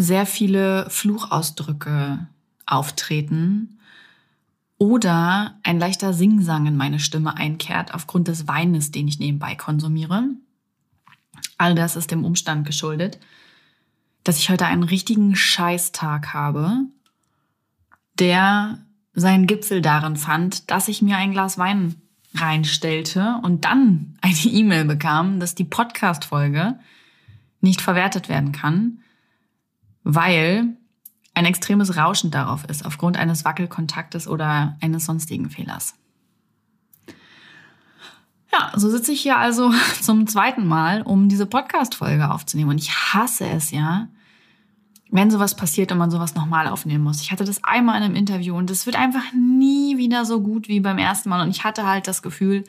sehr viele Fluchausdrücke auftreten oder ein leichter Singsang in meine Stimme einkehrt aufgrund des Weines, den ich nebenbei konsumiere. All das ist dem Umstand geschuldet, dass ich heute einen richtigen Scheißtag habe, der seinen Gipfel darin fand, dass ich mir ein Glas Wein reinstellte und dann eine E-Mail bekam, dass die Podcast-Folge nicht verwertet werden kann, weil ein extremes Rauschen darauf ist, aufgrund eines Wackelkontaktes oder eines sonstigen Fehlers. Ja, so sitze ich hier also zum zweiten Mal, um diese Podcast-Folge aufzunehmen. Und ich hasse es ja, wenn sowas passiert und man sowas nochmal aufnehmen muss. Ich hatte das einmal in einem Interview und es wird einfach nie wieder so gut wie beim ersten Mal. Und ich hatte halt das Gefühl,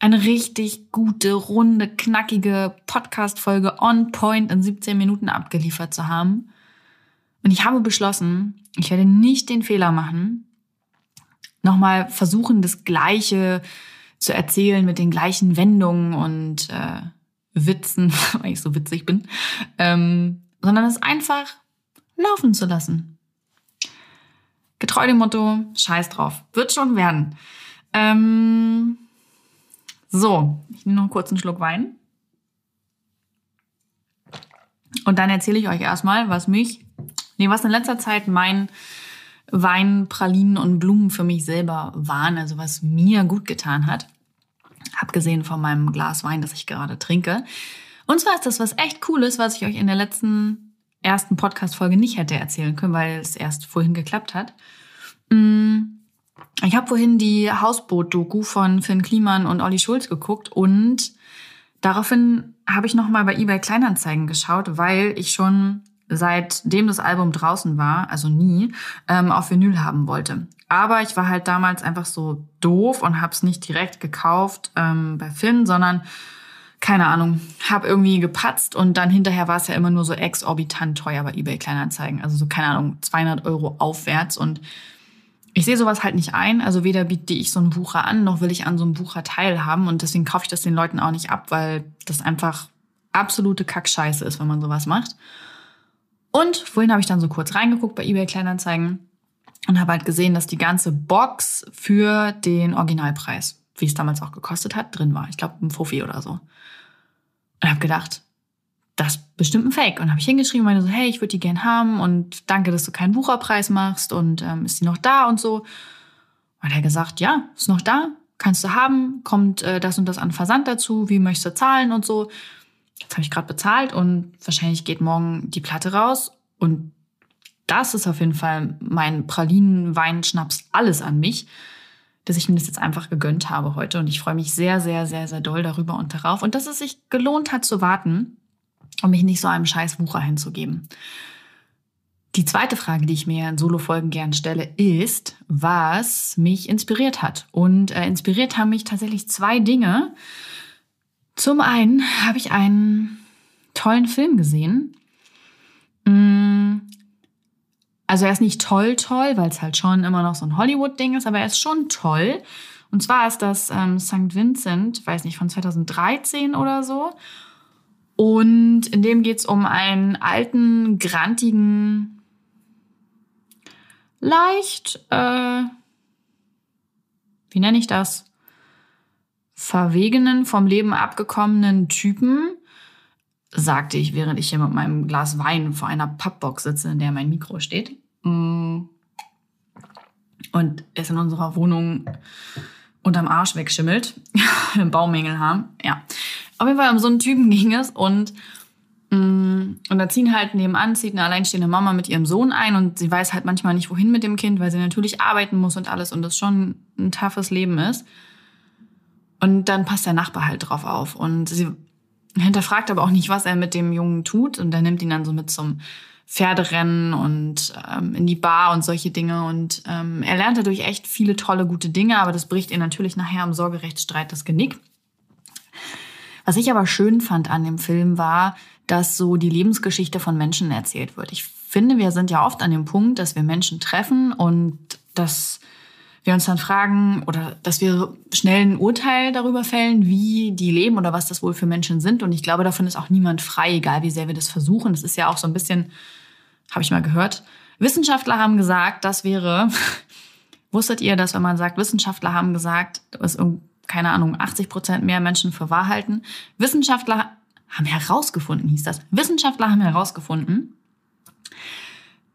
eine richtig gute, runde, knackige Podcast-Folge on point in 17 Minuten abgeliefert zu haben. Und ich habe beschlossen, ich werde nicht den Fehler machen, nochmal versuchen, das Gleiche zu erzählen mit den gleichen Wendungen und äh, Witzen, weil ich so witzig bin, ähm, sondern es einfach laufen zu lassen. Getreu dem Motto, scheiß drauf, wird schon werden. Ähm, so, ich nehme noch einen Schluck Wein. Und dann erzähle ich euch erstmal, was mich, nee, was in letzter Zeit mein Wein, Pralinen und Blumen für mich selber waren, also was mir gut getan hat. Abgesehen von meinem Glas Wein, das ich gerade trinke. Und zwar ist das was echt Cooles, was ich euch in der letzten ersten Podcast-Folge nicht hätte erzählen können, weil es erst vorhin geklappt hat. Mm, ich habe vorhin die Hausboot-Doku von Finn Kliman und Olli Schulz geguckt und daraufhin habe ich nochmal bei eBay Kleinanzeigen geschaut, weil ich schon seitdem das Album draußen war, also nie, ähm, auf Vinyl haben wollte. Aber ich war halt damals einfach so doof und habe es nicht direkt gekauft ähm, bei Finn, sondern keine Ahnung, habe irgendwie gepatzt und dann hinterher war es ja immer nur so exorbitant teuer bei eBay Kleinanzeigen. Also so, keine Ahnung, 200 Euro aufwärts und ich sehe sowas halt nicht ein. Also weder biete ich so einen Bucher an, noch will ich an so einem Bucher teilhaben. Und deswegen kaufe ich das den Leuten auch nicht ab, weil das einfach absolute Kackscheiße ist, wenn man sowas macht. Und vorhin habe ich dann so kurz reingeguckt bei eBay Kleinanzeigen und habe halt gesehen, dass die ganze Box für den Originalpreis, wie es damals auch gekostet hat, drin war. Ich glaube, ein Fuffi oder so. Und habe gedacht, das ist bestimmt ein Fake. Und habe ich hingeschrieben, meine so, hey, ich würde die gern haben und danke, dass du keinen Bucherpreis machst und ähm, ist die noch da und so. Und er hat gesagt, ja, ist noch da, kannst du haben, kommt äh, das und das an Versand dazu, wie möchtest du zahlen und so. Jetzt habe ich gerade bezahlt und wahrscheinlich geht morgen die Platte raus und das ist auf jeden Fall mein Pralinen, Wein, Schnaps, alles an mich, dass ich mir das jetzt einfach gegönnt habe heute und ich freue mich sehr, sehr, sehr, sehr doll darüber und darauf und dass es sich gelohnt hat zu warten um mich nicht so einem scheiß Wucher hinzugeben. Die zweite Frage, die ich mir in Solo-Folgen gern stelle, ist, was mich inspiriert hat. Und äh, inspiriert haben mich tatsächlich zwei Dinge. Zum einen habe ich einen tollen Film gesehen. Mm, also er ist nicht toll, toll, weil es halt schon immer noch so ein Hollywood-Ding ist, aber er ist schon toll. Und zwar ist das ähm, St. Vincent, weiß nicht, von 2013 oder so. Und in dem geht es um einen alten, grantigen, leicht, äh, wie nenne ich das? Verwegenen, vom Leben abgekommenen Typen, sagte ich, während ich hier mit meinem Glas Wein vor einer Pappbox sitze, in der mein Mikro steht. Mm. Und es in unserer Wohnung unterm Arsch wegschimmelt, Baumängel haben. Ja. Auf jeden Fall um so einen Typen ging es und mm, und da ziehen halt nebenan, zieht eine alleinstehende Mama mit ihrem Sohn ein und sie weiß halt manchmal nicht, wohin mit dem Kind, weil sie natürlich arbeiten muss und alles und das schon ein toughes Leben ist. Und dann passt der Nachbar halt drauf auf und sie hinterfragt aber auch nicht, was er mit dem Jungen tut. Und er nimmt ihn dann so mit zum Pferderennen und ähm, in die Bar und solche Dinge. Und ähm, er lernt dadurch echt viele tolle, gute Dinge, aber das bricht ihr natürlich nachher im Sorgerechtsstreit das Genick. Was ich aber schön fand an dem Film war, dass so die Lebensgeschichte von Menschen erzählt wird. Ich finde, wir sind ja oft an dem Punkt, dass wir Menschen treffen und dass wir uns dann fragen oder dass wir schnell ein Urteil darüber fällen, wie die leben oder was das wohl für Menschen sind. Und ich glaube, davon ist auch niemand frei, egal wie sehr wir das versuchen. Das ist ja auch so ein bisschen, habe ich mal gehört. Wissenschaftler haben gesagt, das wäre, wusstet ihr, dass wenn man sagt, Wissenschaftler haben gesagt, keine Ahnung, 80 Prozent mehr Menschen für wahr halten. Wissenschaftler haben herausgefunden, hieß das. Wissenschaftler haben herausgefunden,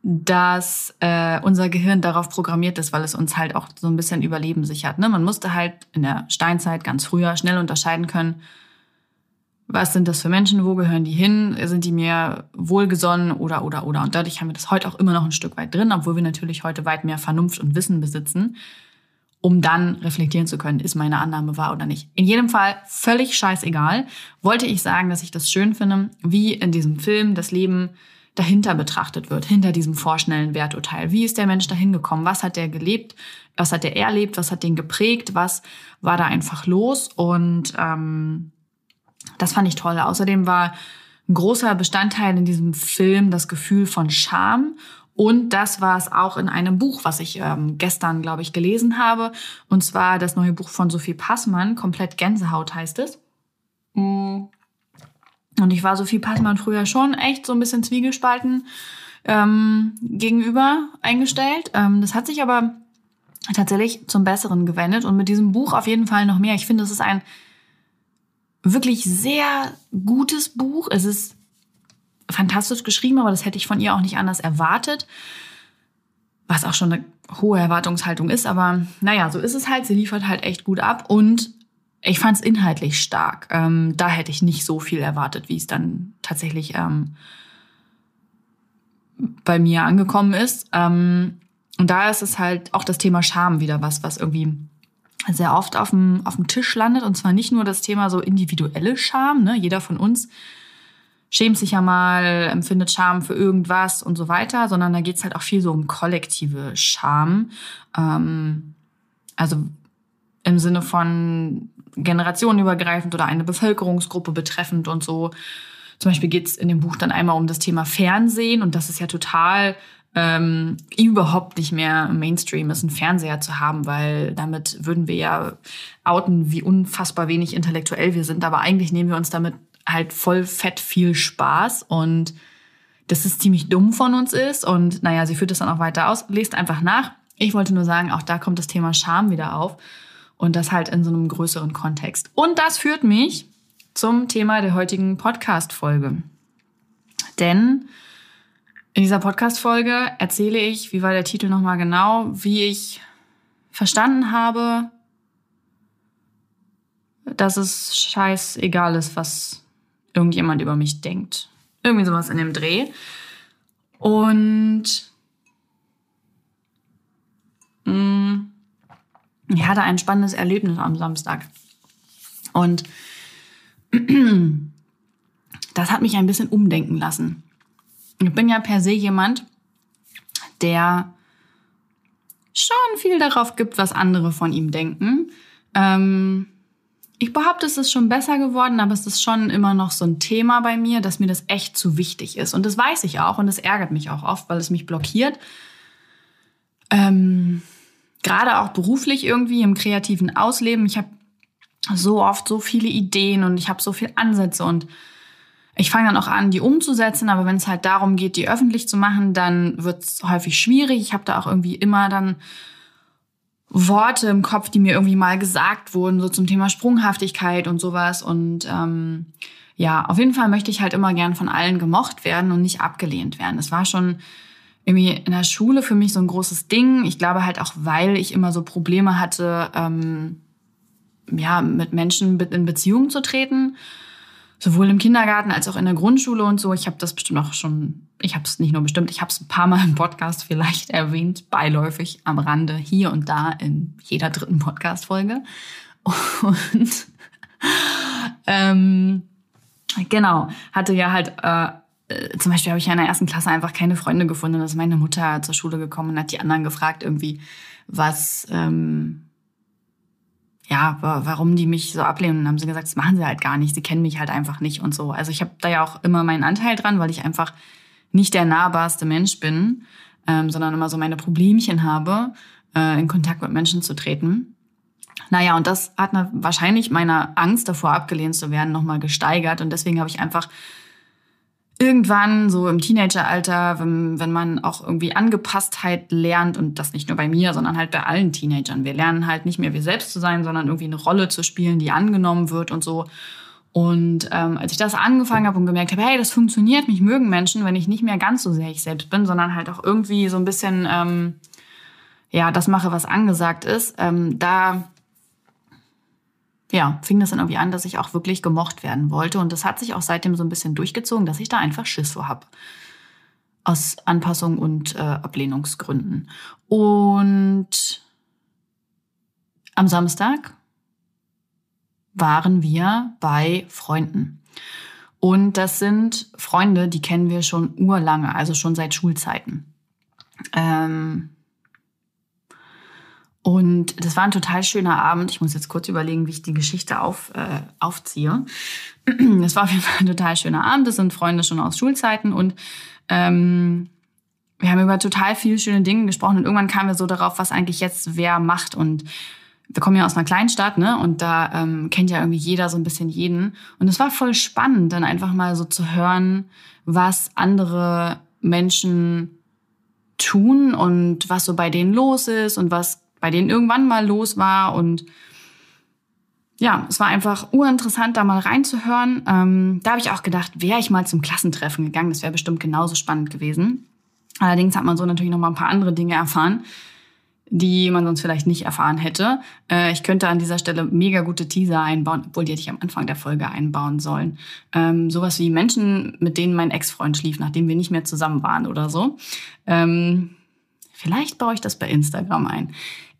dass äh, unser Gehirn darauf programmiert ist, weil es uns halt auch so ein bisschen Überleben sichert. Ne? Man musste halt in der Steinzeit ganz früher schnell unterscheiden können, was sind das für Menschen, wo gehören die hin, sind die mir wohlgesonnen oder oder oder. Und dadurch haben wir das heute auch immer noch ein Stück weit drin, obwohl wir natürlich heute weit mehr Vernunft und Wissen besitzen, um dann reflektieren zu können, ist meine Annahme wahr oder nicht. In jedem Fall völlig scheißegal. Wollte ich sagen, dass ich das schön finde, wie in diesem Film das Leben dahinter betrachtet wird, hinter diesem vorschnellen Werturteil. Wie ist der Mensch dahin gekommen? Was hat der gelebt? Was hat der erlebt? Was hat den geprägt? Was war da einfach los? Und ähm, das fand ich toll. Außerdem war ein großer Bestandteil in diesem Film das Gefühl von Scham. Und das war es auch in einem Buch, was ich ähm, gestern, glaube ich, gelesen habe. Und zwar das neue Buch von Sophie Passmann, Komplett Gänsehaut heißt es. Mm. Und ich war Sophie Passmann früher schon echt so ein bisschen zwiegespalten ähm, gegenüber eingestellt. Ähm, das hat sich aber tatsächlich zum Besseren gewendet und mit diesem Buch auf jeden Fall noch mehr. Ich finde, es ist ein wirklich sehr gutes Buch. Es ist fantastisch geschrieben, aber das hätte ich von ihr auch nicht anders erwartet. Was auch schon eine hohe Erwartungshaltung ist, aber naja, so ist es halt. Sie liefert halt echt gut ab und ich fand es inhaltlich stark. Ähm, da hätte ich nicht so viel erwartet, wie es dann tatsächlich ähm, bei mir angekommen ist. Ähm, und da ist es halt auch das Thema Scham wieder was, was irgendwie sehr oft auf dem, auf dem Tisch landet. Und zwar nicht nur das Thema so individuelle Scham. Ne? Jeder von uns schämt sich ja mal, empfindet Scham für irgendwas und so weiter, sondern da geht's halt auch viel so um kollektive Scham. Ähm, also im Sinne von generationenübergreifend oder eine Bevölkerungsgruppe betreffend und so. Zum Beispiel geht es in dem Buch dann einmal um das Thema Fernsehen und das ist ja total ähm, überhaupt nicht mehr Mainstream ist, einen Fernseher zu haben, weil damit würden wir ja outen, wie unfassbar wenig intellektuell wir sind. Aber eigentlich nehmen wir uns damit halt voll fett viel Spaß und dass es ziemlich dumm von uns ist. Und naja, sie führt es dann auch weiter aus. Lest einfach nach. Ich wollte nur sagen, auch da kommt das Thema Scham wieder auf. Und das halt in so einem größeren Kontext. Und das führt mich zum Thema der heutigen Podcast-Folge. Denn in dieser Podcast-Folge erzähle ich, wie war der Titel nochmal genau, wie ich verstanden habe, dass es scheißegal ist, was irgendjemand über mich denkt. Irgendwie sowas in dem Dreh. Und mh, mm, ich hatte ein spannendes Erlebnis am Samstag. Und das hat mich ein bisschen umdenken lassen. Ich bin ja per se jemand, der schon viel darauf gibt, was andere von ihm denken. Ähm, ich behaupte, es ist schon besser geworden, aber es ist schon immer noch so ein Thema bei mir, dass mir das echt zu wichtig ist. Und das weiß ich auch und das ärgert mich auch oft, weil es mich blockiert. Ähm, gerade auch beruflich irgendwie im kreativen Ausleben. Ich habe so oft so viele Ideen und ich habe so viele Ansätze und ich fange dann auch an, die umzusetzen, aber wenn es halt darum geht, die öffentlich zu machen, dann wird es häufig schwierig. Ich habe da auch irgendwie immer dann Worte im Kopf, die mir irgendwie mal gesagt wurden, so zum Thema Sprunghaftigkeit und sowas. Und ähm, ja, auf jeden Fall möchte ich halt immer gern von allen gemocht werden und nicht abgelehnt werden. Es war schon irgendwie in der Schule für mich so ein großes Ding. Ich glaube halt auch, weil ich immer so Probleme hatte, ähm, ja, mit Menschen in Beziehung zu treten. Sowohl im Kindergarten als auch in der Grundschule und so. Ich habe das bestimmt auch schon, ich habe es nicht nur bestimmt, ich habe es ein paar Mal im Podcast vielleicht erwähnt, beiläufig am Rande, hier und da in jeder dritten Podcast-Folge. Und ähm, Genau, hatte ja halt, äh, äh, zum Beispiel habe ich ja in der ersten Klasse einfach keine Freunde gefunden. Da ist meine Mutter zur Schule gekommen und hat die anderen gefragt irgendwie, was, ähm, ja, warum die mich so ablehnen. Und haben sie gesagt, das machen sie halt gar nicht. Sie kennen mich halt einfach nicht und so. Also ich habe da ja auch immer meinen Anteil dran, weil ich einfach nicht der nahbarste Mensch bin, ähm, sondern immer so meine Problemchen habe, äh, in Kontakt mit Menschen zu treten. Naja, und das hat wahrscheinlich meine Angst davor, abgelehnt zu werden, nochmal gesteigert. Und deswegen habe ich einfach irgendwann so im Teenageralter, wenn, wenn man auch irgendwie Angepasstheit lernt und das nicht nur bei mir, sondern halt bei allen Teenagern. Wir lernen halt nicht mehr wir selbst zu sein, sondern irgendwie eine Rolle zu spielen, die angenommen wird und so. Und ähm, als ich das angefangen habe und gemerkt habe, hey, das funktioniert, mich mögen Menschen, wenn ich nicht mehr ganz so sehr ich selbst bin, sondern halt auch irgendwie so ein bisschen ähm, ja das mache, was angesagt ist, ähm, da ja, fing das dann irgendwie an, dass ich auch wirklich gemocht werden wollte. Und das hat sich auch seitdem so ein bisschen durchgezogen, dass ich da einfach Schiss vor habe. Aus Anpassung und äh, Ablehnungsgründen. Und am Samstag waren wir bei Freunden. Und das sind Freunde, die kennen wir schon urlange, also schon seit Schulzeiten. Ähm, und das war ein total schöner Abend. Ich muss jetzt kurz überlegen, wie ich die Geschichte auf, äh, aufziehe. Das war auf jeden Fall ein total schöner Abend. Das sind Freunde schon aus Schulzeiten und ähm, wir haben über total viele schöne Dinge gesprochen und irgendwann kamen wir so darauf, was eigentlich jetzt wer macht. Und wir kommen ja aus einer Kleinstadt, ne? Und da ähm, kennt ja irgendwie jeder so ein bisschen jeden. Und es war voll spannend, dann einfach mal so zu hören, was andere Menschen tun und was so bei denen los ist und was bei denen irgendwann mal los war. Und ja, es war einfach urinteressant, da mal reinzuhören. Ähm, da habe ich auch gedacht, wäre ich mal zum Klassentreffen gegangen, das wäre bestimmt genauso spannend gewesen. Allerdings hat man so natürlich noch mal ein paar andere Dinge erfahren, die man sonst vielleicht nicht erfahren hätte. Äh, ich könnte an dieser Stelle mega gute Teaser einbauen, obwohl die hätte ich am Anfang der Folge einbauen sollen. Ähm, sowas wie Menschen, mit denen mein Ex-Freund schlief, nachdem wir nicht mehr zusammen waren oder so. Ähm, vielleicht baue ich das bei Instagram ein.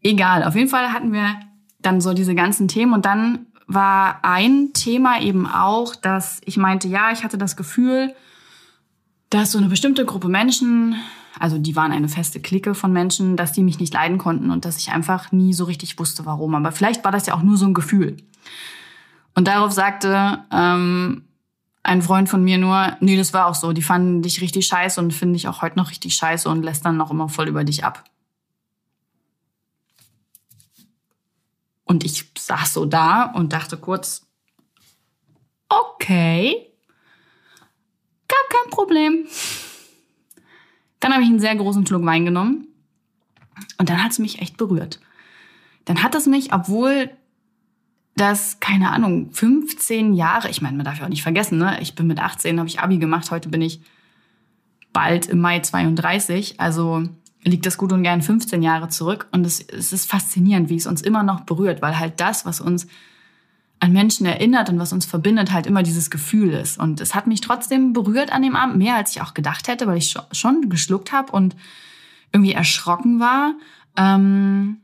Egal, auf jeden Fall hatten wir dann so diese ganzen Themen und dann war ein Thema eben auch, dass ich meinte, ja, ich hatte das Gefühl, dass so eine bestimmte Gruppe Menschen, also die waren eine feste Clique von Menschen, dass die mich nicht leiden konnten und dass ich einfach nie so richtig wusste, warum. Aber vielleicht war das ja auch nur so ein Gefühl. Und darauf sagte ähm, ein Freund von mir nur, nee, das war auch so, die fanden dich richtig scheiße und finden dich auch heute noch richtig scheiße und lässt dann noch immer voll über dich ab. Und ich saß so da und dachte kurz, okay, gar kein Problem. Dann habe ich einen sehr großen Schluck Wein genommen und dann hat es mich echt berührt. Dann hat es mich, obwohl das, keine Ahnung, 15 Jahre, ich meine, man darf ja auch nicht vergessen, ne? ich bin mit 18, habe ich Abi gemacht, heute bin ich bald im Mai 32, also liegt das gut und gern 15 Jahre zurück. Und es, es ist faszinierend, wie es uns immer noch berührt, weil halt das, was uns an Menschen erinnert und was uns verbindet, halt immer dieses Gefühl ist. Und es hat mich trotzdem berührt an dem Abend, mehr als ich auch gedacht hätte, weil ich schon geschluckt habe und irgendwie erschrocken war. Ähm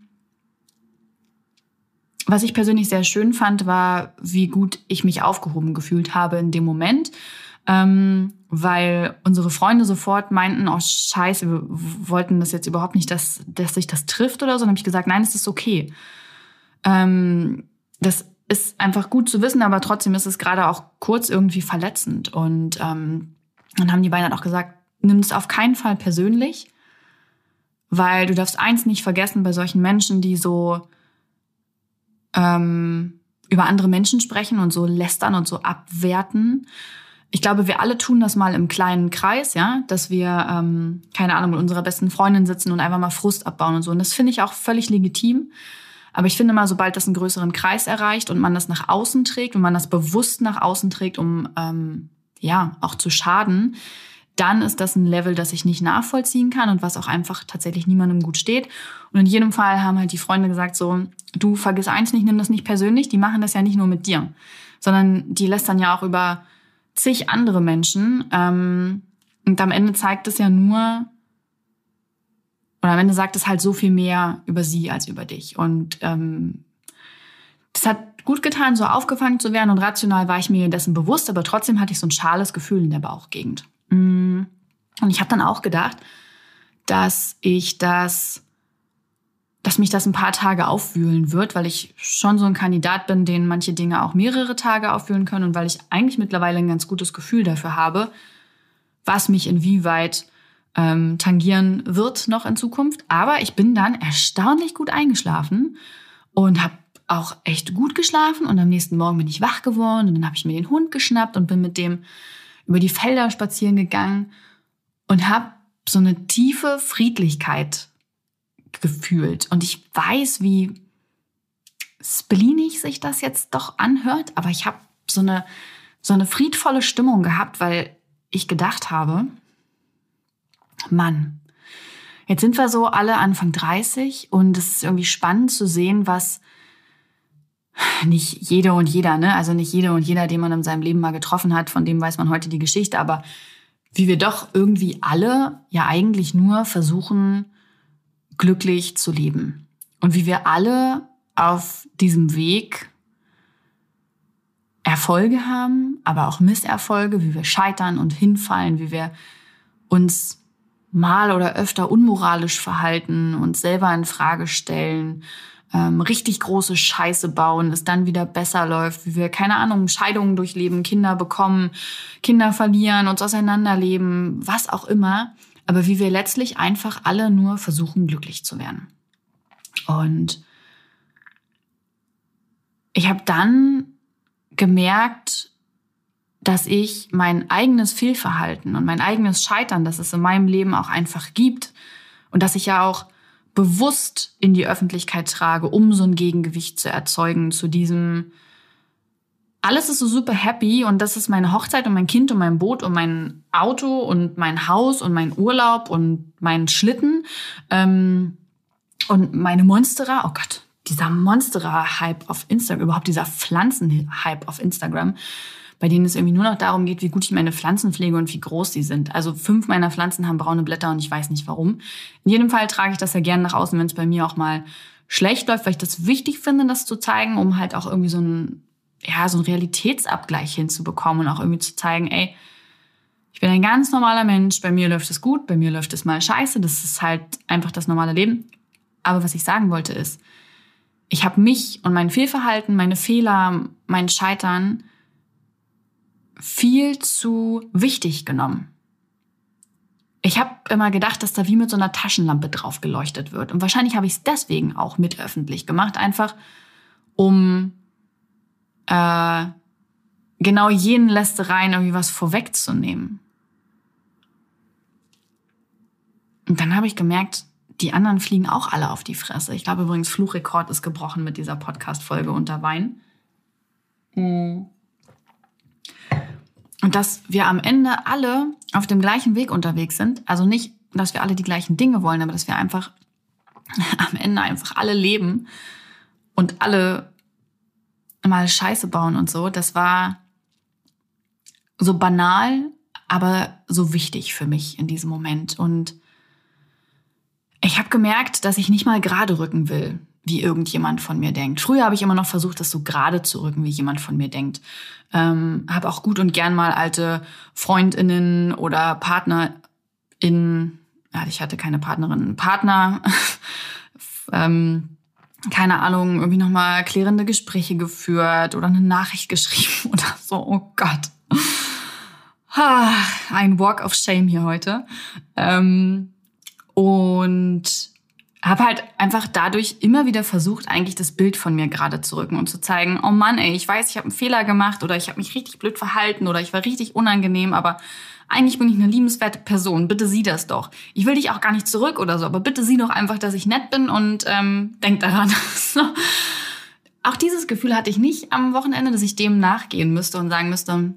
was ich persönlich sehr schön fand, war, wie gut ich mich aufgehoben gefühlt habe in dem Moment ähm, weil unsere Freunde sofort meinten, oh scheiße, wir wollten das jetzt überhaupt nicht, dass, dass sich das trifft oder so. Dann habe ich gesagt, nein, es ist okay. Ähm, das ist einfach gut zu wissen, aber trotzdem ist es gerade auch kurz irgendwie verletzend. Und ähm, dann haben die beiden auch gesagt, nimm es auf keinen Fall persönlich, weil du darfst eins nicht vergessen bei solchen Menschen, die so ähm, über andere Menschen sprechen und so lästern und so abwerten ich glaube, wir alle tun das mal im kleinen Kreis, ja, dass wir, ähm, keine Ahnung, mit unserer besten Freundin sitzen und einfach mal Frust abbauen und so. Und das finde ich auch völlig legitim. Aber ich finde mal, sobald das einen größeren Kreis erreicht und man das nach außen trägt und man das bewusst nach außen trägt, um ähm, ja auch zu schaden, dann ist das ein Level, das ich nicht nachvollziehen kann und was auch einfach tatsächlich niemandem gut steht. Und in jedem Fall haben halt die Freunde gesagt so, du vergiss eins nicht, nimm das nicht persönlich, die machen das ja nicht nur mit dir, sondern die lässt dann ja auch über zig andere Menschen. Ähm, und am Ende zeigt es ja nur, oder am Ende sagt es halt so viel mehr über sie als über dich. Und ähm, das hat gut getan, so aufgefangen zu werden und rational war ich mir dessen bewusst, aber trotzdem hatte ich so ein schales Gefühl in der Bauchgegend. Mm. Und ich habe dann auch gedacht, dass ich das, dass mich das ein paar Tage aufwühlen wird, weil ich schon so ein Kandidat bin, den manche Dinge auch mehrere Tage aufwühlen können und weil ich eigentlich mittlerweile ein ganz gutes Gefühl dafür habe, was mich inwieweit ähm, tangieren wird noch in Zukunft. Aber ich bin dann erstaunlich gut eingeschlafen und habe auch echt gut geschlafen und am nächsten Morgen bin ich wach geworden und dann habe ich mir den Hund geschnappt und bin mit dem über die Felder spazieren gegangen und habe so eine tiefe Friedlichkeit gefühlt. Und ich weiß, wie spleenig sich das jetzt doch anhört, aber ich habe so eine, so eine friedvolle Stimmung gehabt, weil ich gedacht habe, Mann, jetzt sind wir so alle Anfang 30 und es ist irgendwie spannend zu sehen, was nicht jede und jeder, ne? Also nicht jede und jeder, den man in seinem Leben mal getroffen hat, von dem weiß man heute die Geschichte, aber wie wir doch irgendwie alle ja eigentlich nur versuchen, glücklich zu leben. Und wie wir alle auf diesem Weg Erfolge haben, aber auch Misserfolge, wie wir scheitern und hinfallen, wie wir uns mal oder öfter unmoralisch verhalten, uns selber in Frage stellen, ähm, richtig große Scheiße bauen, es dann wieder besser läuft, wie wir, keine Ahnung, Scheidungen durchleben, Kinder bekommen, Kinder verlieren, uns auseinanderleben, was auch immer, aber wie wir letztlich einfach alle nur versuchen, glücklich zu werden. Und ich habe dann gemerkt, dass ich mein eigenes Fehlverhalten und mein eigenes Scheitern, das es in meinem Leben auch einfach gibt und dass ich ja auch bewusst in die Öffentlichkeit trage, um so ein Gegengewicht zu erzeugen zu diesem alles ist so super happy und das ist meine Hochzeit und mein Kind und mein Boot und mein Auto und mein Haus und mein Urlaub und mein Schlitten ähm, und meine Monsterer. Oh Gott, dieser Monsterer-Hype auf Instagram, überhaupt dieser Pflanzen-Hype auf Instagram bei denen es irgendwie nur noch darum geht, wie gut ich meine Pflanzen pflege und wie groß sie sind. Also fünf meiner Pflanzen haben braune Blätter und ich weiß nicht warum. In jedem Fall trage ich das ja gerne nach außen, wenn es bei mir auch mal schlecht läuft, weil ich das wichtig finde, das zu zeigen, um halt auch irgendwie so ein ja, so ein Realitätsabgleich hinzubekommen und auch irgendwie zu zeigen, ey, ich bin ein ganz normaler Mensch, bei mir läuft es gut, bei mir läuft es mal scheiße, das ist halt einfach das normale Leben. Aber was ich sagen wollte ist, ich habe mich und mein Fehlverhalten, meine Fehler, mein Scheitern viel zu wichtig genommen. Ich habe immer gedacht, dass da wie mit so einer Taschenlampe drauf geleuchtet wird. Und wahrscheinlich habe ich es deswegen auch mit öffentlich gemacht, einfach um äh, genau jenen Lästereien irgendwie was vorwegzunehmen. Und dann habe ich gemerkt, die anderen fliegen auch alle auf die Fresse. Ich glaube übrigens, Fluchrekord ist gebrochen mit dieser Podcast-Folge unter Wein. Mhm. Und dass wir am Ende alle auf dem gleichen Weg unterwegs sind. Also nicht, dass wir alle die gleichen Dinge wollen, aber dass wir einfach am Ende einfach alle leben und alle mal Scheiße bauen und so. Das war so banal, aber so wichtig für mich in diesem Moment. Und ich habe gemerkt, dass ich nicht mal gerade rücken will wie irgendjemand von mir denkt. Früher habe ich immer noch versucht, das so gerade zu rücken, wie jemand von mir denkt. Ähm, habe auch gut und gern mal alte Freundinnen oder PartnerInnen, ja, ich hatte keine Partnerin, Partner, ähm, keine Ahnung, irgendwie nochmal klärende Gespräche geführt oder eine Nachricht geschrieben oder so. Oh Gott. Ein Walk of Shame hier heute. Ähm, und habe halt einfach dadurch immer wieder versucht, eigentlich das Bild von mir gerade zu rücken und zu zeigen, oh Mann, ey, ich weiß, ich habe einen Fehler gemacht oder ich habe mich richtig blöd verhalten oder ich war richtig unangenehm, aber eigentlich bin ich eine liebenswerte Person. Bitte sieh das doch. Ich will dich auch gar nicht zurück oder so, aber bitte sieh doch einfach, dass ich nett bin und ähm, denk daran. auch dieses Gefühl hatte ich nicht am Wochenende, dass ich dem nachgehen müsste und sagen müsste,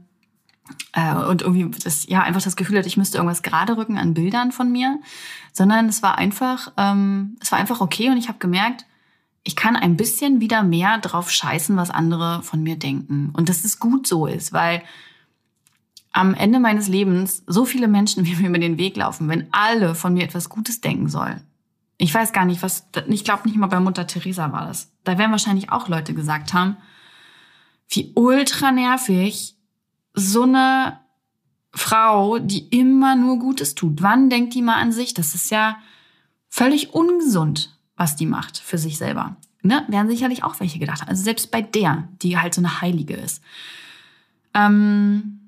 äh, und irgendwie das, ja, einfach das Gefühl hatte, ich müsste irgendwas gerade rücken an Bildern von mir, sondern es war einfach, ähm, es war einfach okay und ich habe gemerkt, ich kann ein bisschen wieder mehr drauf scheißen, was andere von mir denken. Und dass es gut so ist, weil am Ende meines Lebens so viele Menschen wie mir über den Weg laufen, wenn alle von mir etwas Gutes denken sollen. Ich weiß gar nicht, was, ich glaube nicht mal bei Mutter Teresa war das. Da werden wahrscheinlich auch Leute gesagt haben, wie ultra nervig so eine Frau, die immer nur Gutes tut. Wann denkt die mal an sich? Das ist ja völlig ungesund, was die macht für sich selber. Ne? Werden sicherlich auch welche gedacht. Also selbst bei der, die halt so eine Heilige ist. Ähm,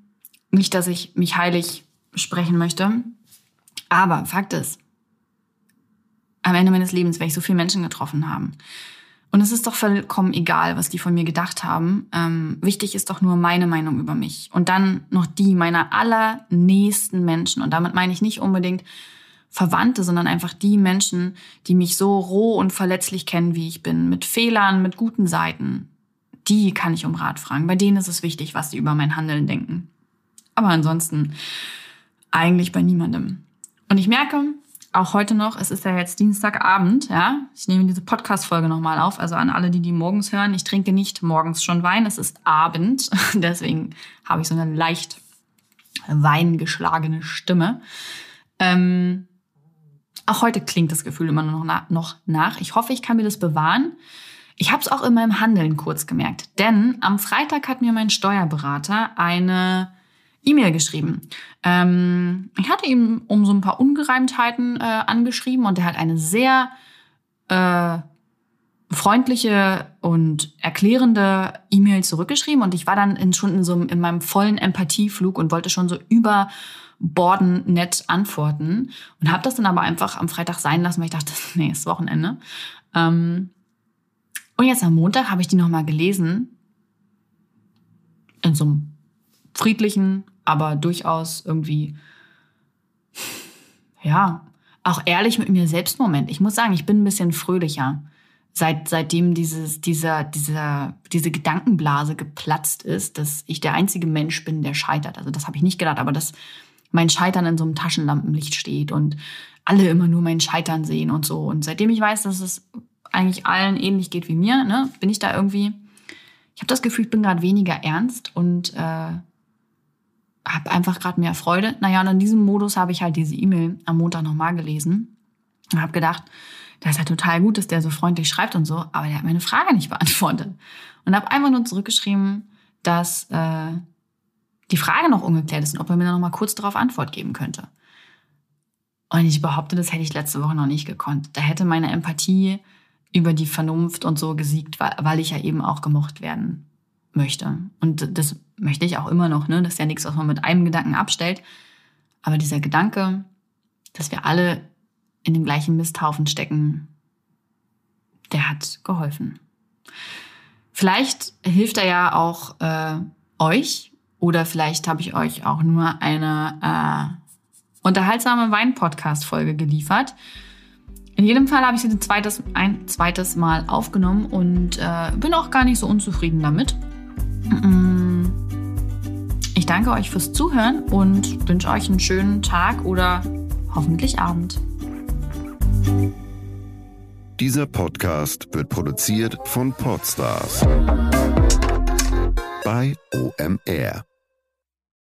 nicht, dass ich mich heilig sprechen möchte, aber Fakt ist, am Ende meines Lebens werde ich so viele Menschen getroffen haben. Und es ist doch vollkommen egal, was die von mir gedacht haben. Ähm, wichtig ist doch nur meine Meinung über mich. Und dann noch die meiner allernächsten Menschen. Und damit meine ich nicht unbedingt Verwandte, sondern einfach die Menschen, die mich so roh und verletzlich kennen, wie ich bin, mit Fehlern, mit guten Seiten. Die kann ich um Rat fragen. Bei denen ist es wichtig, was sie über mein Handeln denken. Aber ansonsten eigentlich bei niemandem. Und ich merke, auch heute noch, es ist ja jetzt Dienstagabend, ja. Ich nehme diese Podcast-Folge nochmal auf. Also an alle, die die morgens hören. Ich trinke nicht morgens schon Wein, es ist Abend. Deswegen habe ich so eine leicht weingeschlagene Stimme. Ähm, auch heute klingt das Gefühl immer noch, na noch nach. Ich hoffe, ich kann mir das bewahren. Ich habe es auch in meinem Handeln kurz gemerkt. Denn am Freitag hat mir mein Steuerberater eine E-Mail geschrieben. Ähm, ich hatte ihm um so ein paar Ungereimtheiten äh, angeschrieben und er hat eine sehr äh, freundliche und erklärende E-Mail zurückgeschrieben und ich war dann in, schon in so in meinem vollen Empathieflug und wollte schon so überborden nett antworten und habe das dann aber einfach am Freitag sein lassen, weil ich dachte, nee, ist Wochenende. Ähm, und jetzt am Montag habe ich die nochmal gelesen in so einem friedlichen, aber durchaus irgendwie, ja, auch ehrlich mit mir selbst Moment. Ich muss sagen, ich bin ein bisschen fröhlicher. Seit, seitdem dieses, dieser, dieser, diese Gedankenblase geplatzt ist, dass ich der einzige Mensch bin, der scheitert. Also das habe ich nicht gedacht, aber dass mein Scheitern in so einem Taschenlampenlicht steht und alle immer nur mein Scheitern sehen und so. Und seitdem ich weiß, dass es eigentlich allen ähnlich geht wie mir, ne, bin ich da irgendwie. Ich habe das Gefühl, ich bin gerade weniger ernst und äh, habe einfach gerade mehr Freude. Naja, und in diesem Modus habe ich halt diese E-Mail am Montag nochmal gelesen und habe gedacht, das ist ja total gut, dass der so freundlich schreibt und so, aber der hat meine Frage nicht beantwortet. Und habe einfach nur zurückgeschrieben, dass äh, die Frage noch ungeklärt ist und ob er mir noch mal kurz darauf Antwort geben könnte. Und ich behaupte, das hätte ich letzte Woche noch nicht gekonnt. Da hätte meine Empathie über die Vernunft und so gesiegt, weil ich ja eben auch gemocht werden möchte. Und das möchte ich auch immer noch, ne? Das ist ja nichts, was man mit einem Gedanken abstellt. Aber dieser Gedanke, dass wir alle in dem gleichen Misthaufen stecken, der hat geholfen. Vielleicht hilft er ja auch äh, euch oder vielleicht habe ich euch auch nur eine äh, unterhaltsame Wein-Podcast-Folge geliefert. In jedem Fall habe ich sie ein zweites, ein zweites Mal aufgenommen und äh, bin auch gar nicht so unzufrieden damit. Mm. Ich danke euch fürs Zuhören und wünsche euch einen schönen Tag oder hoffentlich Abend. Dieser Podcast wird produziert von Podstars bei OMR.